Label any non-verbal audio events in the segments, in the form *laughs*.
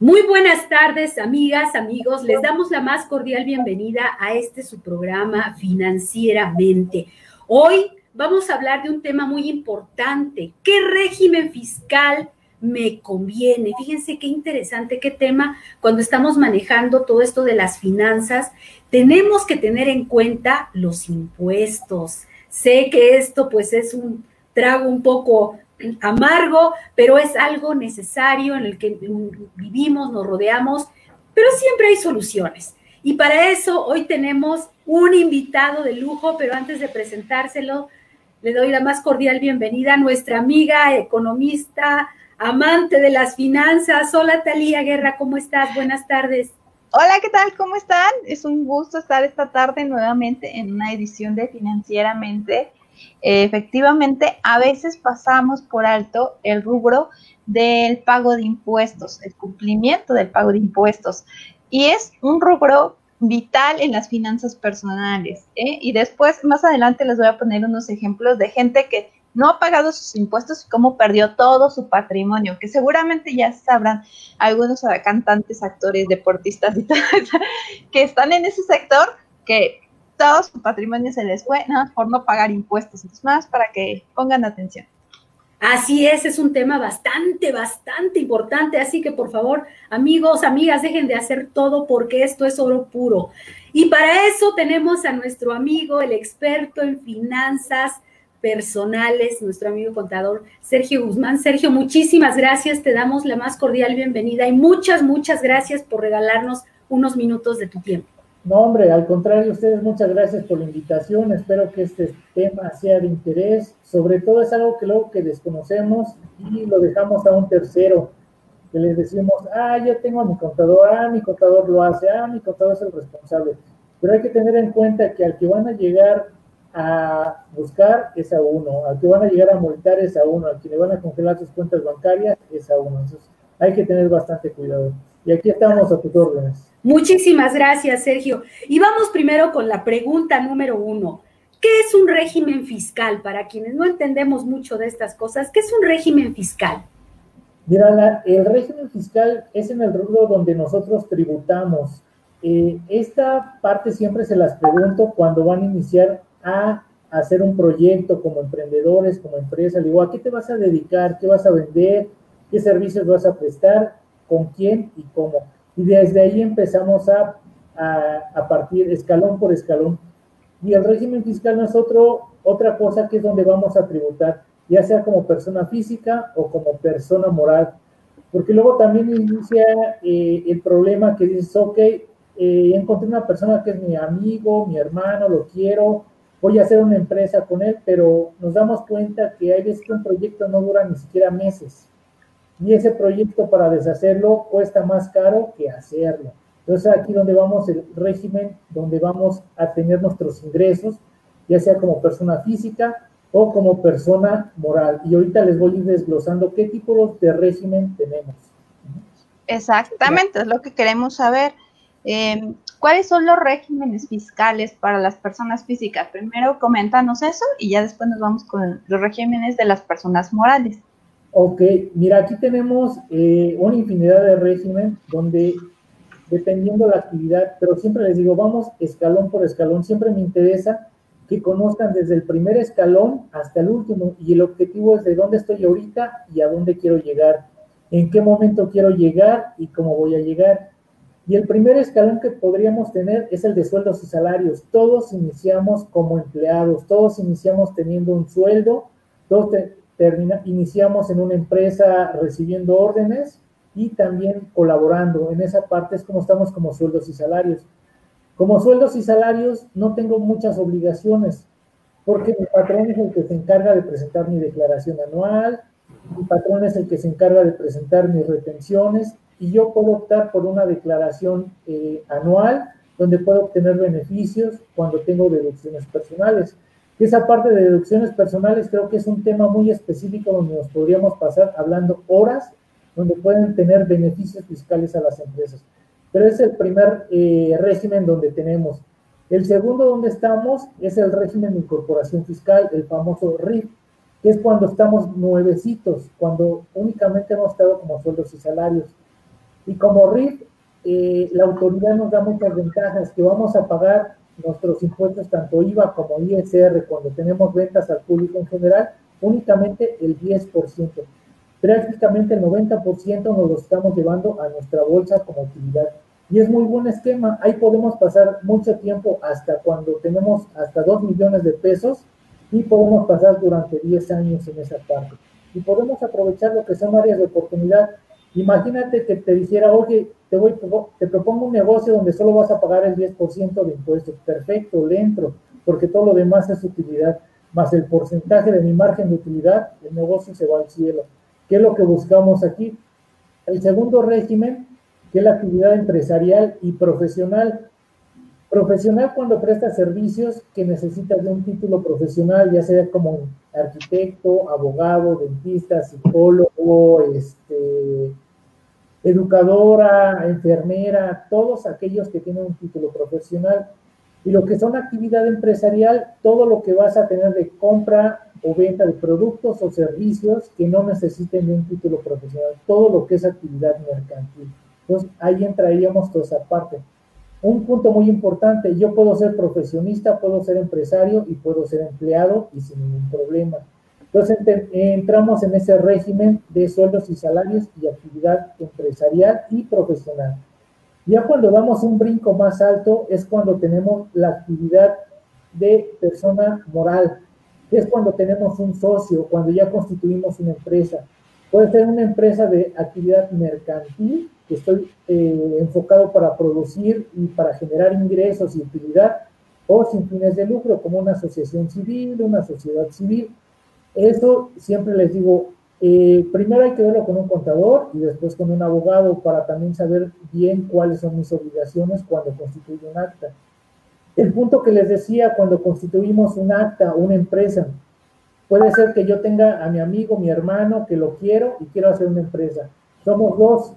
Muy buenas tardes, amigas, amigos. Les damos la más cordial bienvenida a este su programa Financieramente. Hoy vamos a hablar de un tema muy importante. ¿Qué régimen fiscal me conviene? Fíjense qué interesante, qué tema cuando estamos manejando todo esto de las finanzas. Tenemos que tener en cuenta los impuestos. Sé que esto pues es un trago un poco amargo, pero es algo necesario en el que vivimos, nos rodeamos, pero siempre hay soluciones. Y para eso hoy tenemos un invitado de lujo, pero antes de presentárselo, le doy la más cordial bienvenida a nuestra amiga economista, amante de las finanzas. Hola Talía Guerra, ¿cómo estás? Buenas tardes. Hola, ¿qué tal? ¿Cómo están? Es un gusto estar esta tarde nuevamente en una edición de Financieramente efectivamente, a veces pasamos por alto el rubro del pago de impuestos, el cumplimiento del pago de impuestos. Y es un rubro vital en las finanzas personales. ¿eh? Y después, más adelante, les voy a poner unos ejemplos de gente que no ha pagado sus impuestos y cómo perdió todo su patrimonio, que seguramente ya sabrán algunos cantantes, actores, deportistas y eso, *laughs* que están en ese sector, que todo su patrimonio se les fue por no pagar impuestos. Entonces, más para que pongan atención. Así es, es un tema bastante, bastante importante. Así que por favor, amigos, amigas, dejen de hacer todo porque esto es oro puro. Y para eso tenemos a nuestro amigo, el experto en finanzas personales, nuestro amigo contador Sergio Guzmán. Sergio, muchísimas gracias, te damos la más cordial bienvenida y muchas, muchas gracias por regalarnos unos minutos de tu tiempo. No, hombre, al contrario, ustedes muchas gracias por la invitación. Espero que este tema sea de interés. Sobre todo es algo que luego que desconocemos y lo dejamos a un tercero, que les decimos, ah, yo tengo a mi contador, ah, mi contador lo hace, ah, mi contador es el responsable. Pero hay que tener en cuenta que al que van a llegar a buscar es a uno, al que van a llegar a multar es a uno, al que le van a congelar sus cuentas bancarias es a uno. Entonces hay que tener bastante cuidado. Y aquí estamos a tus órdenes. Muchísimas gracias, Sergio. Y vamos primero con la pregunta número uno. ¿Qué es un régimen fiscal? Para quienes no entendemos mucho de estas cosas, ¿qué es un régimen fiscal? Mira, el régimen fiscal es en el rubro donde nosotros tributamos. Eh, esta parte siempre se las pregunto cuando van a iniciar a hacer un proyecto como emprendedores, como empresa. digo, ¿a qué te vas a dedicar? ¿Qué vas a vender? ¿Qué servicios vas a prestar? ¿Con quién y cómo? Y desde ahí empezamos a, a, partir escalón por escalón. Y el régimen fiscal no otra cosa que es donde vamos a tributar, ya sea como persona física o como persona moral. Porque luego también inicia eh, el problema que dices, ok, eh, encontré una persona que es mi amigo, mi hermano, lo quiero, voy a hacer una empresa con él, pero nos damos cuenta que hay veces que un proyecto no dura ni siquiera meses y ese proyecto para deshacerlo cuesta más caro que hacerlo. Entonces aquí donde vamos el régimen, donde vamos a tener nuestros ingresos, ya sea como persona física o como persona moral. Y ahorita les voy a ir desglosando qué tipo de régimen tenemos. Exactamente, es lo que queremos saber. Em, ¿Cuáles son los regímenes fiscales para las personas físicas? Primero coméntanos eso y ya después nos vamos con los regímenes de las personas morales. Ok, mira, aquí tenemos eh, una infinidad de régimen donde dependiendo la actividad, pero siempre les digo, vamos escalón por escalón, siempre me interesa que conozcan desde el primer escalón hasta el último y el objetivo es de dónde estoy ahorita y a dónde quiero llegar, en qué momento quiero llegar y cómo voy a llegar. Y el primer escalón que podríamos tener es el de sueldos y salarios. Todos iniciamos como empleados, todos iniciamos teniendo un sueldo, todos termina, iniciamos en una empresa recibiendo órdenes y también colaborando. En esa parte es como estamos como sueldos y salarios. Como sueldos y salarios no tengo muchas obligaciones porque mi patrón es el que se encarga de presentar mi declaración anual, mi patrón es el que se encarga de presentar mis retenciones y yo puedo optar por una declaración eh, anual donde puedo obtener beneficios cuando tengo deducciones personales. Y esa parte de deducciones personales creo que es un tema muy específico donde nos podríamos pasar hablando horas, donde pueden tener beneficios fiscales a las empresas. Pero es el primer eh, régimen donde tenemos. El segundo donde estamos es el régimen de incorporación fiscal, el famoso RIF, que es cuando estamos nuevecitos, cuando únicamente hemos estado como sueldos y salarios. Y como RIF, eh, la autoridad nos da muchas ventajas, que vamos a pagar nuestros impuestos, tanto IVA como ISR, cuando tenemos ventas al público en general, únicamente el 10%. Prácticamente el 90% nos lo estamos llevando a nuestra bolsa como actividad. Y es muy buen esquema. Ahí podemos pasar mucho tiempo hasta cuando tenemos hasta 2 millones de pesos y podemos pasar durante 10 años en esa parte. Y podemos aprovechar lo que son áreas de oportunidad. Imagínate que te dijera, oye, te, voy, te propongo un negocio donde solo vas a pagar el 10% de impuestos. Perfecto, le entro, porque todo lo demás es utilidad. Más el porcentaje de mi margen de utilidad, el negocio se va al cielo. ¿Qué es lo que buscamos aquí? El segundo régimen, que es la actividad empresarial y profesional. Profesional cuando presta servicios que necesitas de un título profesional, ya sea como arquitecto, abogado, dentista, psicólogo, este, educadora, enfermera, todos aquellos que tienen un título profesional. Y lo que son actividad empresarial, todo lo que vas a tener de compra o venta de productos o servicios que no necesiten de un título profesional, todo lo que es actividad mercantil. Entonces, ahí entraríamos toda esa parte. Un punto muy importante, yo puedo ser profesionista, puedo ser empresario y puedo ser empleado y sin ningún problema. Entonces entramos en ese régimen de sueldos y salarios y actividad empresarial y profesional. Ya cuando damos un brinco más alto es cuando tenemos la actividad de persona moral, es cuando tenemos un socio, cuando ya constituimos una empresa. Puede ser una empresa de actividad mercantil, que estoy eh, enfocado para producir y para generar ingresos y utilidad, o sin fines de lucro, como una asociación civil, una sociedad civil. Eso siempre les digo, eh, primero hay que verlo con un contador y después con un abogado para también saber bien cuáles son mis obligaciones cuando constituyo un acta. El punto que les decía, cuando constituimos un acta, una empresa, puede ser que yo tenga a mi amigo, mi hermano, que lo quiero y quiero hacer una empresa. Somos dos,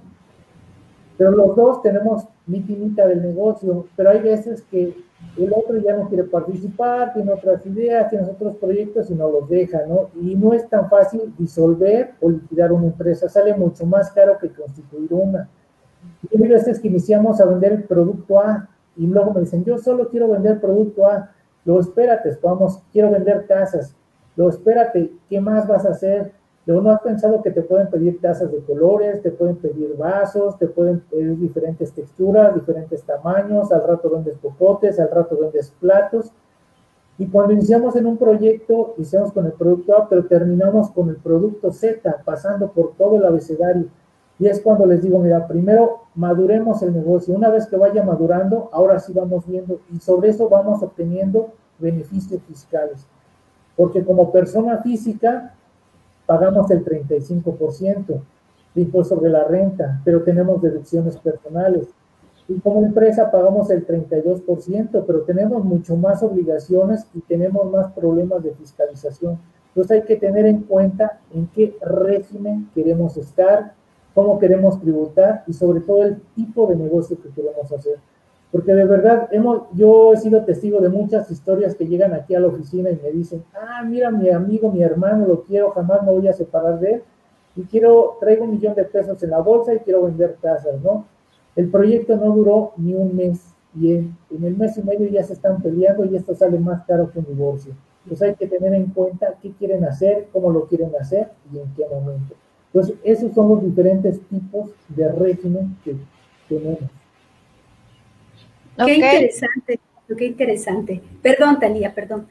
pero los dos tenemos mi tinita del negocio, pero hay veces que el otro ya no quiere participar, tiene otras ideas, tiene otros proyectos y no los deja, ¿no? Y no es tan fácil disolver o liquidar una empresa, sale mucho más caro que constituir una. Y hay veces que iniciamos a vender el producto A y luego me dicen, yo solo quiero vender producto A, luego espérate, vamos, quiero vender tazas, luego espérate, ¿qué más vas a hacer? Luego no has pensado que te pueden pedir tazas de colores, te pueden pedir vasos, te pueden pedir diferentes texturas, diferentes tamaños, al rato vendes popotes, al rato vendes platos. Y cuando iniciamos en un proyecto, iniciamos con el producto A, pero terminamos con el producto Z, pasando por todo el abecedario y es cuando les digo, mira, primero maduremos el negocio. Una vez que vaya madurando, ahora sí vamos viendo y sobre eso vamos obteniendo beneficios fiscales. Porque como persona física pagamos el 35% de impuesto sobre la renta, pero tenemos deducciones personales. Y como empresa pagamos el 32%, pero tenemos mucho más obligaciones y tenemos más problemas de fiscalización. Entonces hay que tener en cuenta en qué régimen queremos estar, cómo queremos tributar y sobre todo el tipo de negocio que queremos hacer. Porque de verdad, hemos, yo he sido testigo de muchas historias que llegan aquí a la oficina y me dicen, ah, mira, mi amigo, mi hermano, lo quiero, jamás me voy a separar de él y quiero, traigo un millón de pesos en la bolsa y quiero vender casas, ¿no? El proyecto no duró ni un mes y en, en el mes y medio ya se están peleando y esto sale más caro que un divorcio. Entonces hay que tener en cuenta qué quieren hacer, cómo lo quieren hacer y en qué momento. Entonces, esos son los diferentes tipos de régimen que tenemos. Qué interesante, qué interesante. Perdón, Talía, perdón.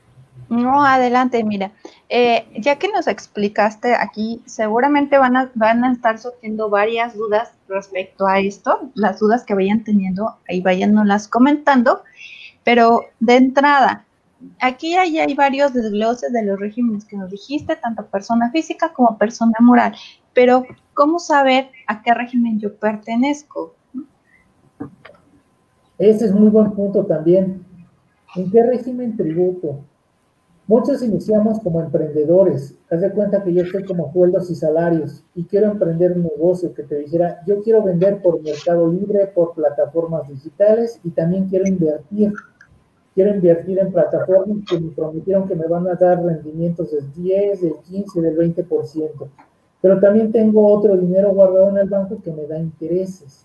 No, adelante, mira. Eh, ya que nos explicaste aquí, seguramente van a, van a estar surgiendo varias dudas respecto a esto, las dudas que vayan teniendo, ahí las comentando, pero de entrada, aquí hay, hay varios desgloses de los regímenes que nos dijiste, tanto persona física como persona moral pero ¿cómo saber a qué régimen yo pertenezco? Ese es muy buen punto también. ¿En qué régimen tributo? Muchos iniciamos como emprendedores. Haz de cuenta que yo estoy como sueldos y salarios y quiero emprender un negocio que te dijera, yo quiero vender por Mercado Libre, por plataformas digitales y también quiero invertir. Quiero invertir en plataformas que me prometieron que me van a dar rendimientos del 10, del 15, del 20%. Pero también tengo otro dinero guardado en el banco que me da intereses.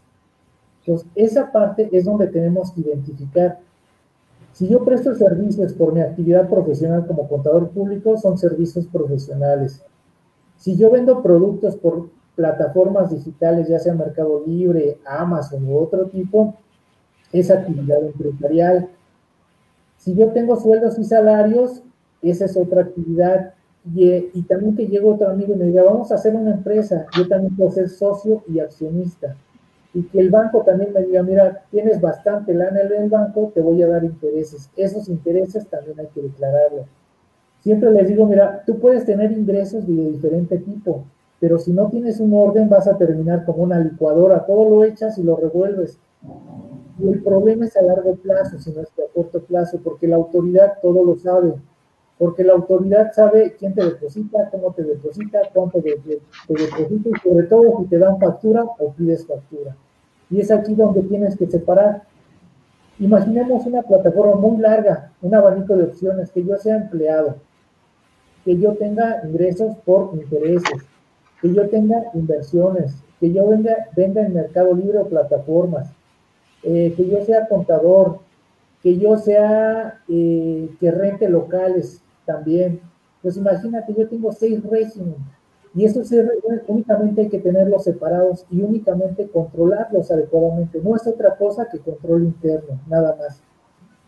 Entonces, esa parte es donde tenemos que identificar. Si yo presto servicios por mi actividad profesional como contador público, son servicios profesionales. Si yo vendo productos por plataformas digitales, ya sea Mercado Libre, Amazon u otro tipo, es actividad empresarial. Si yo tengo sueldos y salarios, esa es otra actividad. Y, también que llegue otro amigo y me diga, vamos a hacer una empresa, yo también puedo ser socio y accionista. Y que el banco también me diga, mira, tienes bastante lana en el banco, te voy a dar intereses. Esos intereses también hay que declararlo. Siempre les digo, mira, tú puedes tener ingresos de diferente tipo, pero si no tienes un orden vas a terminar como una licuadora, todo lo echas y lo revuelves. Y el problema es a largo plazo, si no es a corto plazo, porque la autoridad todo lo sabe porque la autoridad sabe quién te deposita, cómo te deposita, cuánto te, deposita y sobre todo si te dan factura o pides factura. Y es aquí donde tienes que separar. Imaginemos una plataforma muy larga, un abanico de opciones, que yo sea empleado, que yo tenga ingresos por intereses, que yo tenga inversiones, que yo venda, venda en Mercado Libre o plataformas, eh, que yo sea contador, que yo sea eh, que rente locales, también. Pues imagínate, yo tengo seis regímenes y esos seis únicamente hay que tenerlos separados y únicamente controlarlos adecuadamente. No es otra cosa que control interno, nada más.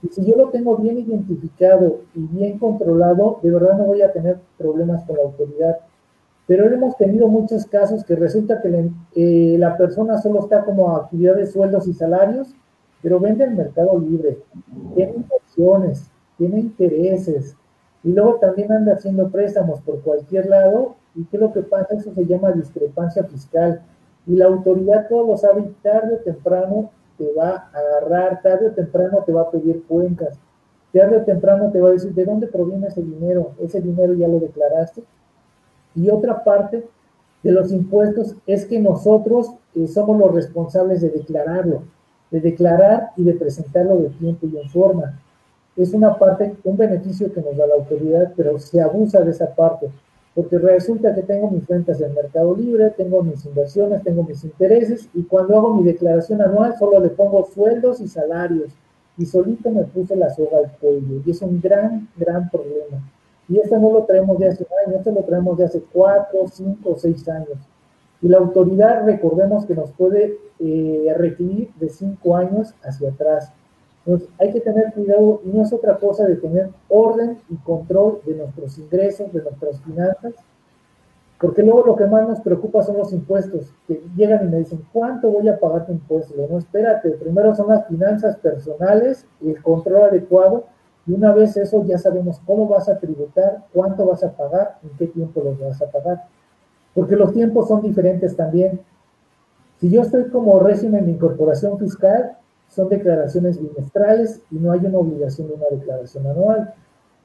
Y si yo lo tengo bien identificado y bien controlado, de verdad no voy a tener problemas con la autoridad. Pero hemos tenido muchos casos que resulta que eh, la persona solo está como actividad de sueldos y salarios, pero vende el mercado libre, tiene inversiones, tiene intereses, y luego también anda haciendo préstamos por cualquier lado. ¿Y qué es lo que pasa? Eso se llama discrepancia fiscal. Y la autoridad todo lo sabe tarde o temprano te va a agarrar, tarde o temprano te va a pedir cuentas. Tarde o temprano te va a decir, ¿de dónde proviene ese dinero? Ese dinero ya lo declaraste. Y otra parte de los impuestos es que nosotros eh, somos los responsables de declararlo, de declarar y de presentarlo de tiempo y en forma es una parte, un beneficio que nos da la autoridad, pero se abusa de esa parte, porque resulta que tengo mis cuentas en Mercado Libre, tengo mis inversiones, tengo mis intereses, y cuando hago mi declaración anual solo le pongo sueldos y salarios, y solito me puse la soga al cuello, y es un gran, gran problema. Y esto no lo traemos de hace un año, esto lo traemos de hace cuatro, cinco, seis años. Y la autoridad, recordemos que nos puede eh, requerir de cinco años hacia atrás. Entonces, hay que tener cuidado y no es otra cosa de tener orden y control de nuestros ingresos, de nuestras finanzas, porque luego lo que más nos preocupa son los impuestos, que llegan y me dicen, ¿cuánto voy a pagar de impuestos? No, espérate, primero son las finanzas personales y el control adecuado, y una vez eso ya sabemos cómo vas a tributar, cuánto vas a pagar, en qué tiempo los vas a pagar. Porque los tiempos son diferentes también. Si yo estoy como régimen de incorporación fiscal, son declaraciones bimestrales y no hay una obligación de una declaración anual.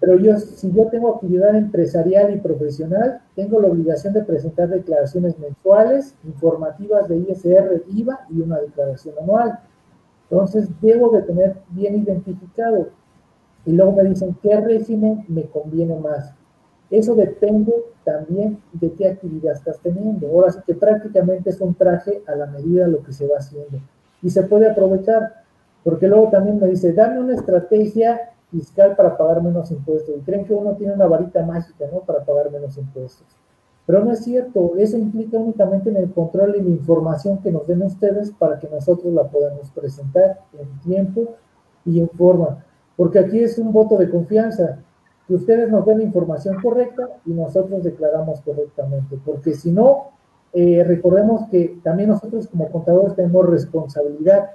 Pero yo, si yo tengo actividad empresarial y profesional, tengo la obligación de presentar declaraciones mensuales, informativas de ISR, IVA y una declaración anual. Entonces, debo de tener bien identificado. Y luego me dicen, ¿qué régimen me conviene más? Eso depende también de qué actividad estás teniendo. Ahora sí que prácticamente es un traje a la medida de lo que se va haciendo. Y se puede aprovechar. Porque luego también me dice, dame una estrategia fiscal para pagar menos impuestos. Y creen que uno tiene una varita mágica, ¿no? Para pagar menos impuestos. Pero no es cierto, eso implica únicamente en el control y la información que nos den ustedes para que nosotros la podamos presentar en tiempo y en forma. Porque aquí es un voto de confianza, que ustedes nos den la información correcta y nosotros declaramos correctamente. Porque si no, eh, recordemos que también nosotros como contadores tenemos responsabilidad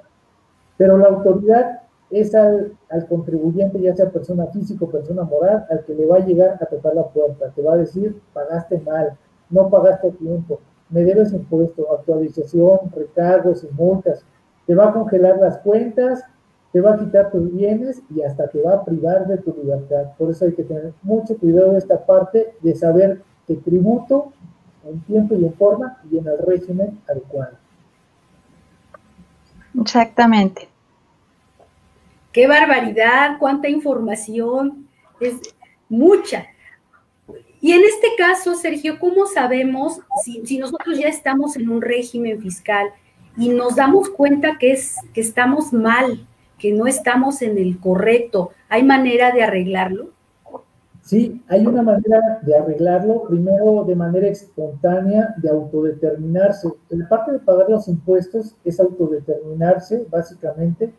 pero la autoridad es al, contribuyente, ya sea persona física o persona moral, al que le va a llegar a tocar la puerta. Te va a decir, pagaste mal, no pagaste a tiempo, me debes impuesto, actualización, recargos y multas. Te va a congelar las cuentas, te va a quitar tus bienes y hasta te va a privar de tu libertad. Por eso hay que tener mucho cuidado de esta parte de saber que tributo en tiempo y en forma y en el régimen adecuado. Exactamente. Qué barbaridad, cuánta información, es mucha. Y en este caso, Sergio, ¿cómo sabemos si, nosotros ya estamos en un régimen fiscal y nos damos cuenta que, es, que estamos mal, que no estamos en el correcto. ¿Hay manera de arreglarlo? Sí, hay una manera de arreglarlo, primero de manera espontánea, de autodeterminarse. La parte de pagar los impuestos es autodeterminarse, básicamente,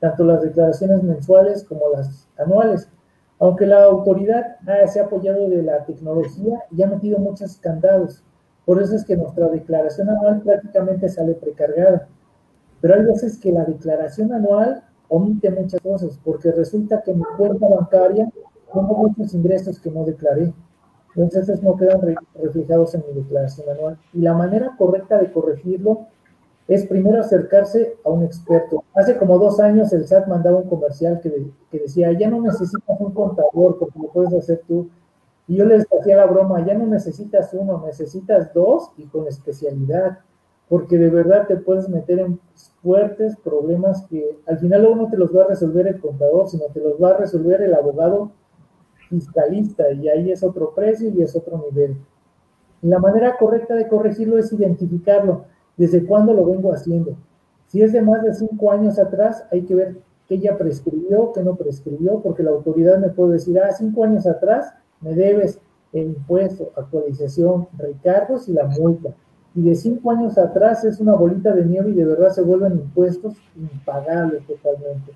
tanto las declaraciones mensuales como las anuales. Aunque la autoridad se ha apoyado de la tecnología y ha metido muchos candados. Por eso es que nuestra declaración anual prácticamente sale precargada. Pero hay veces que la declaración anual omite muchas cosas, porque resulta que mi cuenta bancaria tengo muchos ingresos que no declaré. Entonces, esos no quedan reflejados en mi declaración anual. Y la manera correcta de corregirlo es primero acercarse a un experto. Hace como dos años el SAT mandaba un comercial que, que decía, ya no necesitas un contador porque lo puedes hacer tú. Y yo les hacía la broma, ya no necesitas uno, necesitas dos y con especialidad, porque de verdad te puedes meter en fuertes problemas que al final luego no te los va a resolver el contador, sino te los va a resolver el abogado fiscalista y ahí es otro precio y es otro nivel. la manera correcta de corregirlo es identificarlo, desde cuándo lo vengo haciendo. Si es de más de cinco años atrás, hay que ver qué ya prescribió, qué no prescribió, porque la autoridad me puede decir, ah, cinco años atrás me debes el impuesto, actualización, recargos y la multa. Y de cinco años atrás es una bolita de nieve y de verdad se vuelven impuestos impagables totalmente.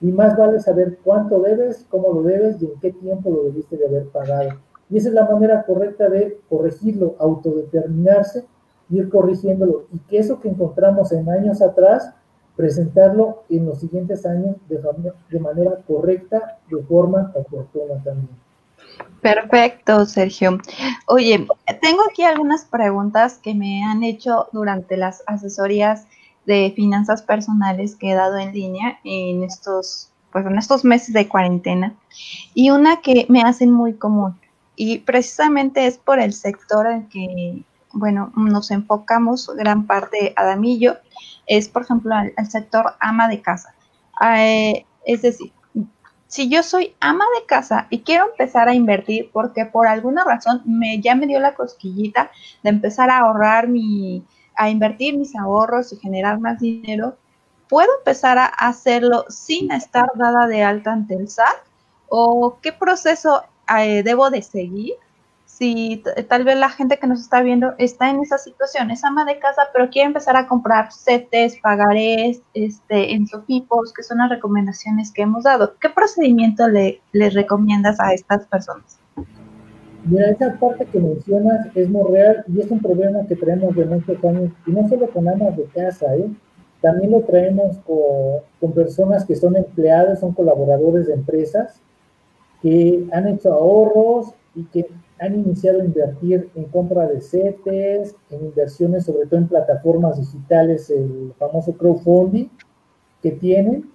Y más vale saber cuánto debes, cómo lo debes y en qué tiempo lo debiste de haber pagado. Y esa es la manera correcta de corregirlo, autodeterminarse, ir corrigiéndolo. Y que eso que encontramos en años atrás, presentarlo en los siguientes años de, de manera correcta, de forma oportuna también. Perfecto, Sergio. Oye, tengo aquí algunas preguntas que me han hecho durante las asesorías de finanzas personales que he dado en línea en estos, pues en estos meses de cuarentena y una que me hacen muy común y precisamente es por el sector en que, bueno, nos enfocamos gran parte Adamillo, es por ejemplo el, sector ama de casa. Eh, es decir, si yo soy ama de casa y quiero empezar a invertir porque por alguna razón me, ya me dio la cosquillita de empezar a ahorrar mi, a invertir mis ahorros y generar más dinero, ¿puedo empezar a hacerlo sin estar dada de alta ante el SAT? ¿O qué proceso eh, debo de seguir? Si tal vez la gente que nos está viendo está en esa situación, es ama de casa, pero quiere empezar a comprar CETES, pagarés, este, en Sofipos, que son las recomendaciones que hemos dado. ¿Qué procedimiento le, le recomiendas a estas personas? Mira, esa parte que mencionas es muy real y es un problema que traemos de muchos años, y no solo con amas de casa, ¿eh? también lo traemos con, con personas que son empleados, son colaboradores de empresas, que han hecho ahorros y que han iniciado a invertir en compra de CETES, en inversiones sobre todo en plataformas digitales, el famoso crowdfunding que tienen.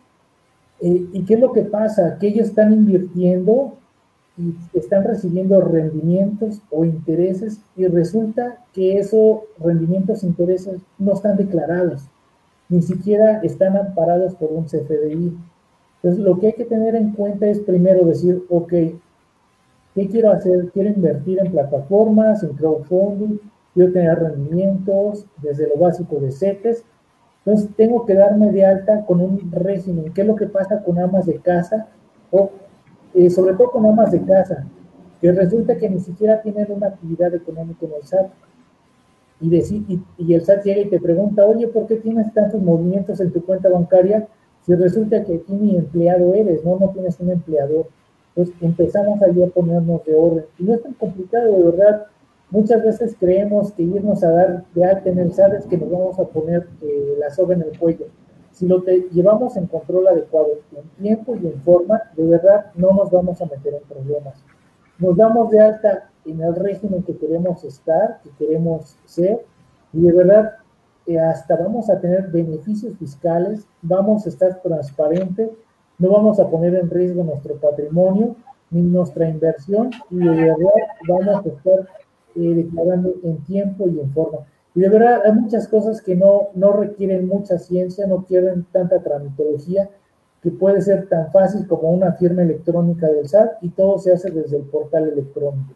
Eh, ¿Y qué es lo que pasa? Que ellos están invirtiendo y están recibiendo rendimientos o intereses y resulta que esos rendimientos e intereses no están declarados, ni siquiera están amparados por un CFDI. Entonces, lo que hay que tener en cuenta es primero decir, ok, ¿qué quiero hacer? Quiero invertir en plataformas, en crowdfunding, quiero tener rendimientos desde lo básico de CETES. Entonces, tengo que darme de alta con un régimen. ¿Qué es lo que pasa con amas de casa o eh, sobre todo con amas de casa, que resulta que ni siquiera tienen una actividad económica en el SAT. Y, y, y, el SAT llega y te pregunta, oye, ¿por qué tienes tantos movimientos en tu cuenta bancaria si resulta que aquí mi empleado eres, no, no tienes un empleador? Entonces empezamos ahí a ponernos de orden. Y no es tan complicado, de verdad. Muchas veces creemos que irnos a dar de alta en el SAT es que nos vamos a poner eh, la soga en el cuello. Si lo llevamos en control adecuado, en tiempo y en forma, de verdad no nos vamos a meter en problemas. Nos damos de alta en el régimen que queremos estar, que queremos ser, y de verdad eh, hasta vamos a tener beneficios fiscales, vamos a estar transparentes, no vamos a poner en riesgo nuestro patrimonio ni nuestra inversión, y de verdad vamos a estar eh, declarando en tiempo y en forma. Y de verdad hay muchas cosas que no, no requieren mucha ciencia, no quieren tanta tramitología, que puede ser tan fácil como una firma electrónica del SAT y todo se hace desde el portal electrónico.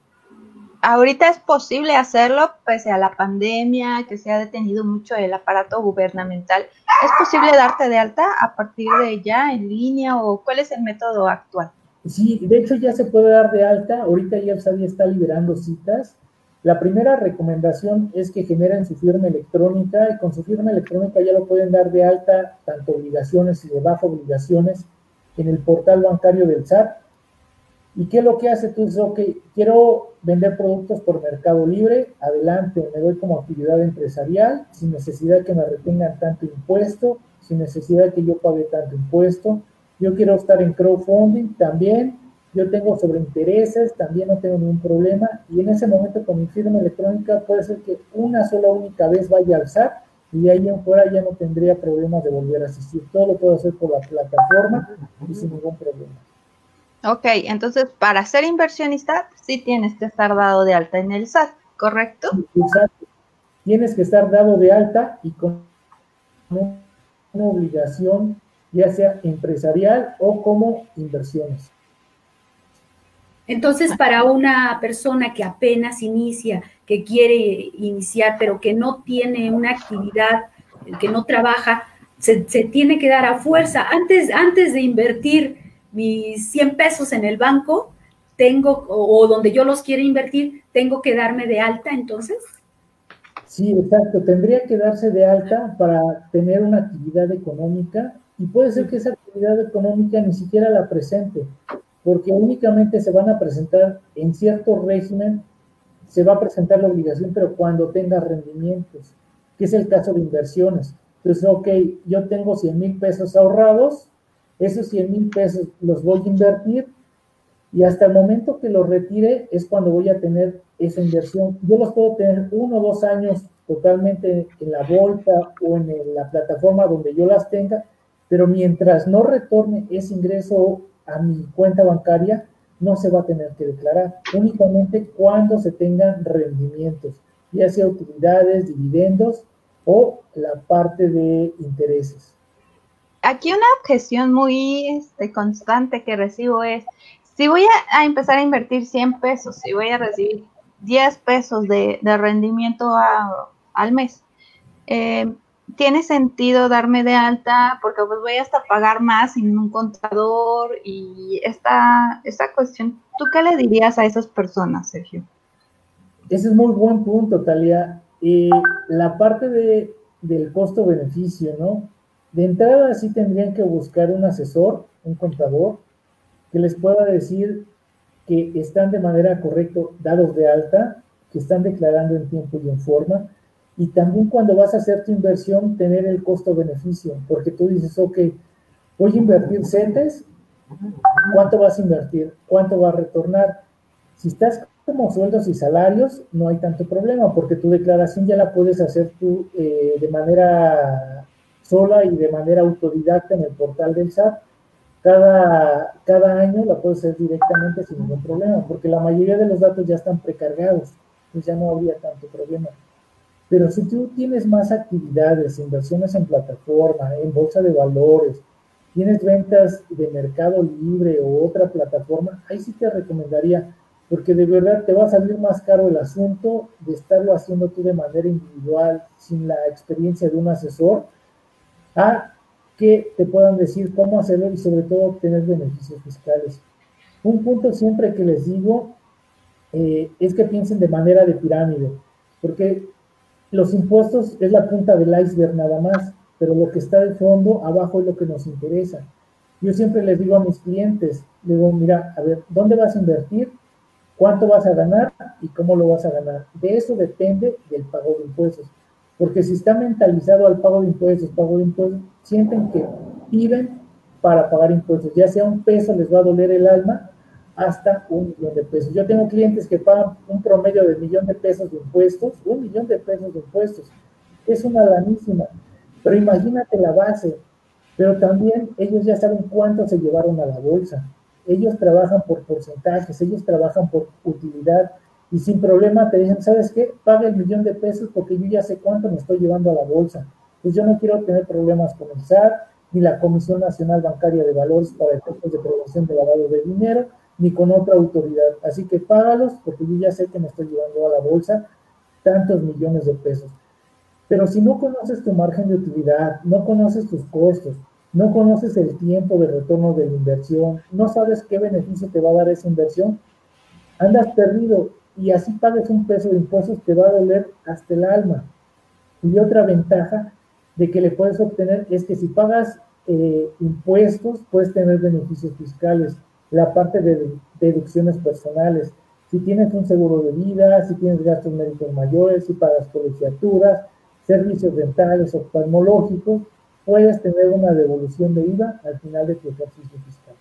ahorita es posible hacerlo pese a la pandemia, que se ha detenido mucho el aparato gubernamental. ¿Es posible darte de alta a partir de ya en línea o cuál es el método actual? Sí, de hecho ya se puede dar de alta. Ahorita ya está liberando citas. La primera recomendación es que generen su firma electrónica y con su firma electrónica ya lo pueden dar de alta tanto obligaciones y de bajo obligaciones en el portal bancario del SAT. ¿Y qué es lo que hace? Tú dices, ok, quiero vender productos por Mercado Libre, adelante, me doy como actividad empresarial, sin necesidad que me retengan tanto impuesto, sin necesidad que yo pague tanto impuesto. Yo quiero estar en crowdfunding también, yo tengo sobre intereses, también no tengo ningún problema, y en ese momento con mi firma electrónica puede ser que una sola única vez vaya al SAT y de ahí en fuera ya no tendría problemas de volver a asistir. Todo lo puedo hacer por la plataforma y sin ningún problema. Ok, entonces para ser inversionista sí tienes que estar dado de alta en el SAT, ¿correcto? Exacto. Tienes que estar dado de alta y con una obligación ya sea empresarial o como inversiones. Entonces, para una persona que apenas inicia, que quiere iniciar, pero que no tiene una actividad, que no trabaja, se, tiene que dar a fuerza. Antes, antes de invertir mis 100 pesos en el banco, tengo, o, donde yo los quiero invertir, tengo que darme de alta entonces. Sí, exacto. Tendría que darse de alta para tener una actividad económica y puede ser que esa actividad económica ni siquiera la presente porque únicamente se van a presentar en cierto régimen, se va a presentar la obligación, pero cuando tenga rendimientos, que es el caso de inversiones. Entonces, ok, yo tengo 100 mil pesos ahorrados, esos 100 mil pesos los voy a invertir y hasta el momento que los retire es cuando voy a tener esa inversión. Yo los puedo tener uno o dos años totalmente en la bolsa o en la plataforma donde yo las tenga, pero mientras no retorne ese ingreso a mi cuenta bancaria, no se va a tener que declarar, únicamente cuando se tengan rendimientos, ya sea utilidades, dividendos o la parte de intereses. Aquí una objeción muy este, constante que recibo es, si voy a, empezar a invertir 100 pesos, si voy a recibir 10 pesos de, rendimiento al mes, eh, tiene sentido darme de alta porque pues voy hasta pagar más en un contador y esta, esta cuestión, ¿tú qué le dirías a esas personas, Sergio? Ese es muy buen punto, Talia. y la parte de, del costo-beneficio, ¿no? De entrada sí tendrían que buscar un asesor, un contador, que les pueda decir que están de manera correcta dados de alta, que están declarando en tiempo y en forma, y también cuando vas a hacer tu inversión, tener el costo-beneficio, porque tú dices, ok, voy a invertir CETES, ¿cuánto vas a invertir? ¿Cuánto va a retornar? Si estás como sueldos y salarios, no hay tanto problema, porque tu declaración ya la puedes hacer tú eh, de manera sola y de manera autodidacta en el portal del SAT. Cada, cada año la puedes hacer directamente sin ningún problema, porque la mayoría de los datos ya están precargados, entonces ya no habría tanto problema. Pero si tú tienes más actividades, inversiones en plataforma, en bolsa de valores, tienes ventas de mercado libre o otra plataforma, ahí sí te recomendaría, porque de verdad te va a salir más caro el asunto de estarlo haciendo tú de manera individual, sin la experiencia de un asesor, a que te puedan decir cómo hacerlo y sobre todo obtener beneficios fiscales. Un punto siempre que les digo eh, es que piensen de manera de pirámide, porque los impuestos es la punta del iceberg nada más, pero lo que está de fondo, abajo es lo que nos interesa. Yo siempre les digo a mis clientes, digo, mira, a ver, ¿dónde vas a invertir? ¿Cuánto vas a ganar? ¿Y cómo lo vas a ganar? De eso depende del pago de impuestos. Porque si está mentalizado al pago de impuestos, pago de impuestos, sienten que viven para pagar impuestos. Ya sea un peso les va a doler el alma hasta un millón de pesos. Yo tengo clientes que pagan un promedio de millón de pesos de impuestos, un millón de pesos de impuestos. Es una lanísima. Pero imagínate la base. Pero también ellos ya saben cuánto se llevaron a la bolsa. Ellos trabajan por porcentajes, ellos trabajan por utilidad y sin problema te dicen, ¿sabes qué? Paga el millón de pesos porque yo ya sé cuánto me estoy llevando a la bolsa. Pues yo no quiero tener problemas con el SAT ni la Comisión Nacional Bancaria de Valores para efectos de prevención de lavado de dinero ni con otra autoridad. Así que págalos porque yo ya sé que me estoy llevando a la bolsa tantos millones de pesos. Pero si no conoces tu margen de utilidad, no conoces tus costos, no conoces el tiempo de retorno de la inversión, no sabes qué beneficio te va a dar esa inversión, andas perdido y así pagues un peso de impuestos te va a doler hasta el alma. Y otra ventaja de que le puedes obtener es que si pagas eh, impuestos, puedes tener beneficios fiscales, la parte de deducciones personales. Si tienes un seguro de vida, si tienes gastos médicos mayores, si pagas colegiaturas, servicios dentales, oftalmológicos, puedes tener una devolución de IVA al final de tu ejercicio fiscal.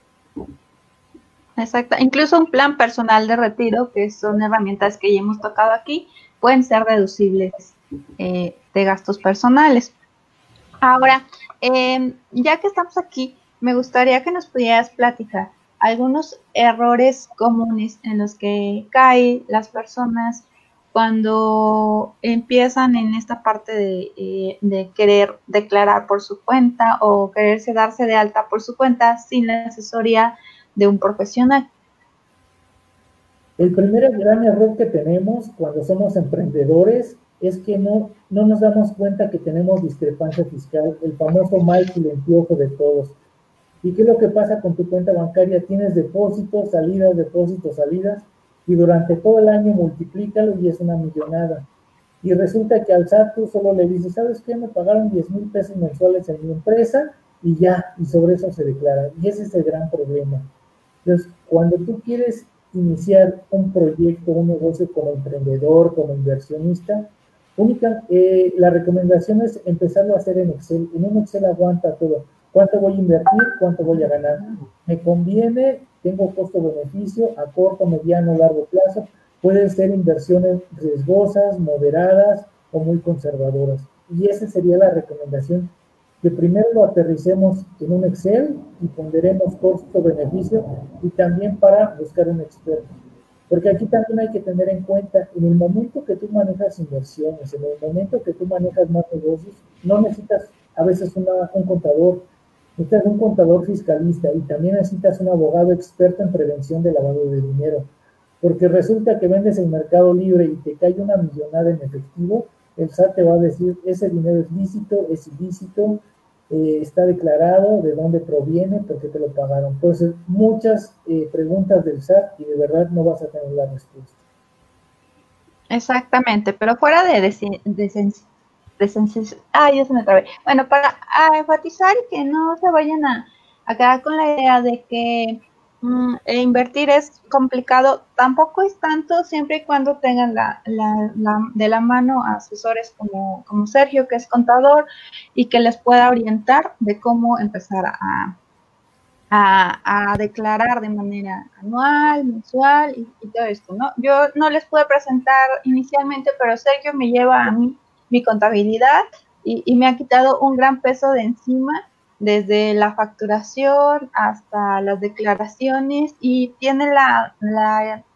Exacto, incluso un plan personal de retiro, que son herramientas que ya hemos tocado aquí, pueden ser deducibles eh, de gastos personales. Ahora, em, ya que estamos aquí, me gustaría que nos pudieras platicar algunos errores comunes en los que caen las personas cuando empiezan en esta parte eh, de, querer declarar por su cuenta o quererse darse de alta por su cuenta sin la asesoría de un profesional. El primer gran error que tenemos cuando somos emprendedores es que no, no nos damos cuenta que tenemos discrepancia fiscal, el famoso mal silencioso de todos. ¿Y qué es lo que pasa con tu cuenta bancaria? Tienes depósitos, salidas, depósitos, salidas, y durante todo el año multiplícalo y es una millonada. Y resulta que al SAT tú solo le dices, ¿sabes qué? Me pagaron 10 mil pesos mensuales en mi empresa y ya, y sobre eso se declara. Y ese es el gran problema. Entonces, cuando tú quieres iniciar un proyecto, un negocio como emprendedor, como inversionista, única, eh, la recomendación es empezarlo a hacer en Excel. En un Excel aguanta todo. ¿Cuánto voy a invertir? ¿Cuánto voy a ganar? ¿Me conviene? tengo costo-beneficio a corto, mediano, largo plazo. Pueden ser inversiones riesgosas, moderadas o muy conservadoras. Y esa sería la recomendación, que primero lo aterricemos en un Excel y ponderemos costo-beneficio y también para buscar un experto. Porque aquí también hay que tener en cuenta, en el momento que tú manejas inversiones, en el momento que tú manejas más negocios, no necesitas a veces un contador, Necesitas un contador fiscalista y también necesitas un abogado experto en prevención de lavado de dinero. Porque resulta que vendes en Mercado Libre y te cae una millonada en efectivo, el SAT te va a decir, ese dinero es lícito, es ilícito, eh, está declarado, de dónde proviene, por qué te lo pagaron. Entonces, muchas eh, preguntas del SAT y de verdad no vas a tener la respuesta. Exactamente, pero fuera de, de, Ah, ya se me trabé. Bueno, para enfatizar y que no se vayan a, quedar con la idea de que mm, e invertir es complicado, tampoco es tanto siempre y cuando tengan la, de la mano asesores como, como Sergio, que es contador, y que les pueda orientar de cómo empezar a, a, declarar de manera anual, mensual y, y, todo esto, ¿no? Yo no les pude presentar inicialmente, pero Sergio me lleva a mí mi contabilidad y, me ha quitado un gran peso de encima desde la facturación hasta las declaraciones y tiene la,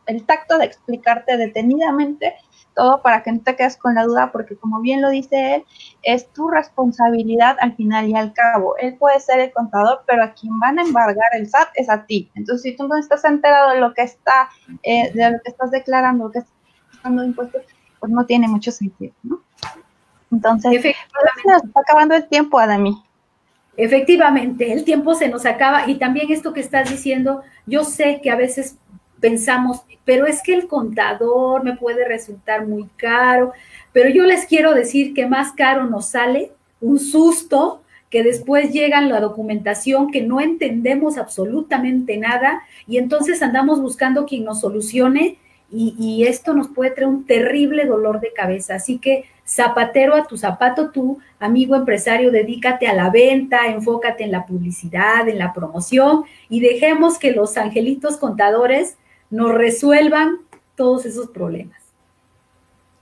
el tacto de explicarte detenidamente todo para que no te quedes con la duda, porque como bien lo dice él, es tu responsabilidad al final y al cabo. Él puede ser el contador, pero a quien van a embargar el SAT es a ti. Entonces, si tú no estás enterado de lo que está, eh, de lo que estás declarando, lo que estás pagando impuestos, pues no tiene mucho sentido, ¿no? Entonces, se nos está acabando el tiempo, Adami. Efectivamente, el tiempo se nos acaba y también esto que estás diciendo, yo sé que a veces pensamos, pero es que el contador me puede resultar muy caro, pero yo les quiero decir que más caro nos sale un susto que después llega la documentación que no entendemos absolutamente nada y entonces andamos buscando quien nos solucione y, y esto nos puede traer un terrible dolor de cabeza. Así que zapatero a tu zapato, tú, amigo empresario, dedícate a la venta, enfócate en la publicidad, en la promoción y dejemos que los angelitos contadores nos resuelvan todos esos problemas.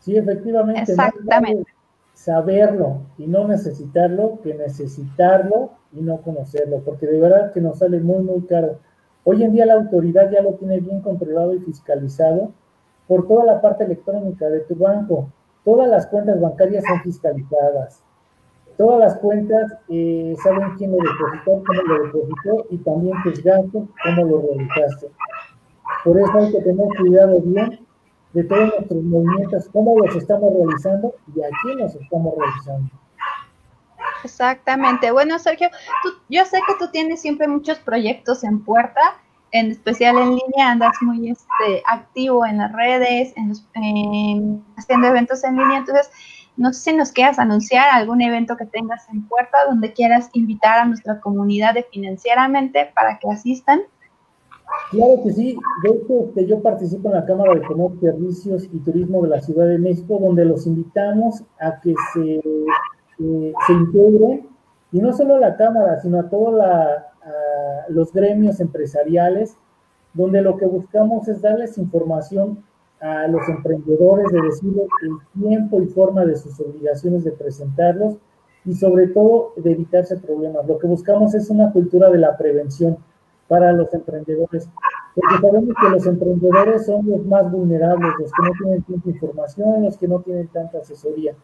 Sí, efectivamente. Exactamente. saberlo y no necesitarlo que necesitarlo y no conocerlo, porque de verdad que nos sale muy, muy caro. Hoy en día la autoridad ya lo tiene bien controlado y fiscalizado por toda la parte electrónica de tu banco Todas las cuentas bancarias son fiscalizadas. Todas las cuentas eh, saben quién lo depositó, cómo lo depositó y también tus gastos, cómo lo realizaste. Por eso hay que tener cuidado bien de todos nuestros movimientos, cómo los estamos realizando y a quién los estamos realizando. Exactamente. Bueno, Sergio, yo sé que tú tienes siempre muchos proyectos en puerta, en especial en línea, andas muy este, activo en las redes, en haciendo eventos en línea. Entonces, no sé si nos quieras anunciar algún evento que tengas en puerta donde quieras invitar a nuestra comunidad de financieramente para que asistan. Claro que sí. De hecho, este, yo participo en la Cámara de Comercio, Servicios y Turismo de la Ciudad de México, donde los invitamos a que se, eh, se integren, y no solo la Cámara, sino a todos los gremios empresariales, donde lo que buscamos es darles información a los emprendedores, de decirles el tiempo y forma de sus obligaciones de presentarlos y sobre todo de evitarse problemas. Lo que buscamos es una cultura de la prevención para los emprendedores, porque sabemos que los emprendedores son los más vulnerables, los que no tienen tanta información, los que no tienen tanta asesoría.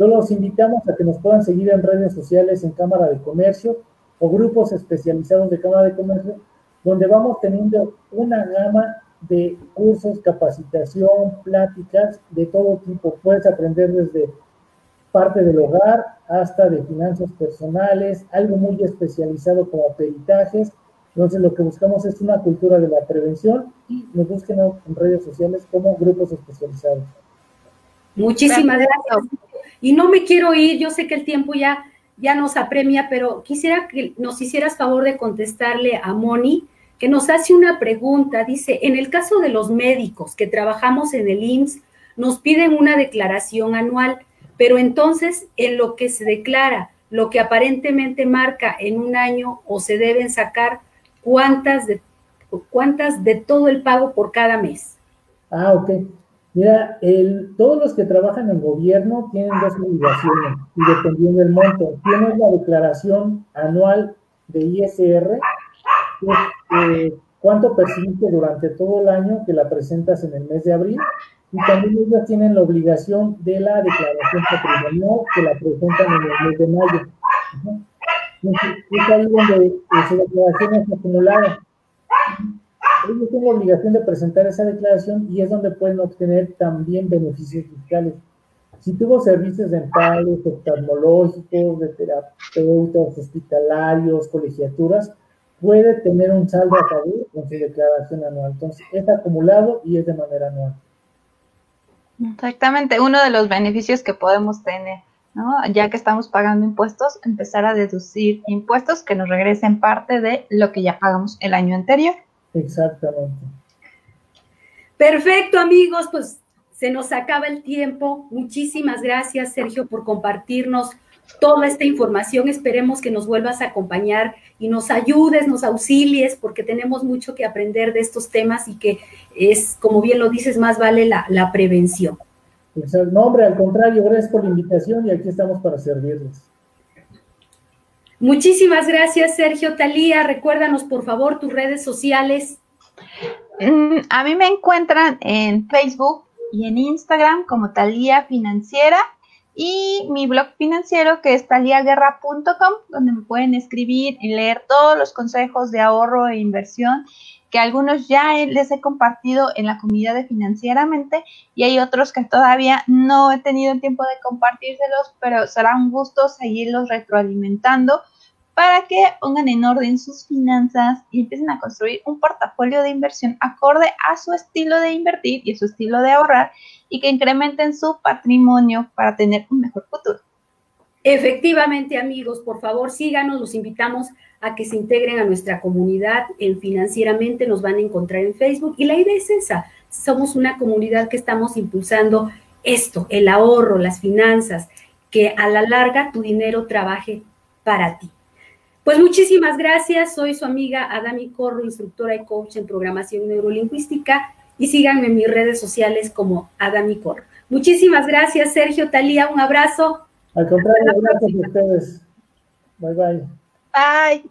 Entonces los invitamos a que nos puedan seguir en redes sociales, en Cámara de Comercio o grupos especializados de Cámara de Comercio, donde vamos teniendo una gama de cursos, capacitación, pláticas de todo tipo. Puedes aprender desde parte del hogar hasta de finanzas personales, algo muy especializado como peritajes, entonces, lo que buscamos es una cultura de la prevención y nos busquen en redes sociales como grupos especializados. Muchísimas gracias. Y no me quiero ir, yo sé que el tiempo ya, ya nos apremia, pero quisiera que nos hicieras favor de contestarle a Moni, que nos hace una pregunta. Dice, en el caso de los médicos que trabajamos en el IMSS, nos piden una declaración anual, pero entonces en lo que se declara, lo que aparentemente marca en un año o se deben sacar cuántas de, cuántas de todo el pago por cada mes. Ah, ok. Mira, el, todos los que trabajan en gobierno tienen dos obligaciones y dependiendo del monto. Tienes la declaración anual de ISR, que es eh, cuánto percibiste durante todo el año que la presentas en el mes de abril, y también ellos tienen la obligación de la declaración patrimonial que la presentan en el mes de mayo es ahí donde su declaración es acumulada. Ellos tienen la obligación de presentar esa declaración y es donde pueden obtener también beneficios fiscales. Si tuvo servicios dentales, oftalmológicos, de terapeutas, hospitalarios, colegiaturas, puede tener un saldo a favor con su declaración anual. Entonces, es acumulado y es de manera anual. Exactamente, uno de los beneficios que podemos tener. Ya que estamos pagando impuestos, empezar a deducir impuestos que nos regresen parte de lo que ya pagamos el año anterior. Exactamente. Perfecto, amigos, pues se nos acaba el tiempo. Muchísimas gracias, Sergio, por compartirnos toda esta información. Esperemos que nos vuelvas a acompañar y nos ayudes, nos auxilies, porque tenemos mucho que aprender de estos temas y que es, como bien lo dices, más vale la, la prevención. Pues, no, hombre, al contrario, gracias por la invitación y aquí estamos para servirles. Muchísimas gracias, Sergio Talía. Recuérdanos, por favor, tus redes sociales. Mm, a mí me encuentran en Facebook y en Instagram como Talía Financiera y mi blog financiero que es taliaguerra.com, donde me pueden escribir y leer todos los consejos de ahorro e inversión que algunos ya les he compartido en la comunidad de financieramente y hay otros que todavía no he tenido el tiempo de compartírselos, pero será un gusto seguirlos retroalimentando para que pongan en orden sus finanzas y empiecen a construir un portafolio de inversión acorde a su estilo de invertir y su estilo de ahorrar y que incrementen su patrimonio para tener un mejor futuro. Efectivamente, amigos, por favor síganos, los invitamos a que se integren a nuestra comunidad en financieramente, nos van a encontrar en Facebook y la idea es esa, somos una comunidad que estamos impulsando esto, el ahorro, las finanzas, que a la larga tu dinero trabaje para ti. Pues muchísimas gracias, soy su amiga Adami Corro, instructora y coach en programación neurolingüística y síganme en mis redes sociales como Adami Corro. Muchísimas gracias, Sergio Talía, un abrazo. Al contrario, gracias a ustedes. Bye bye. Bye.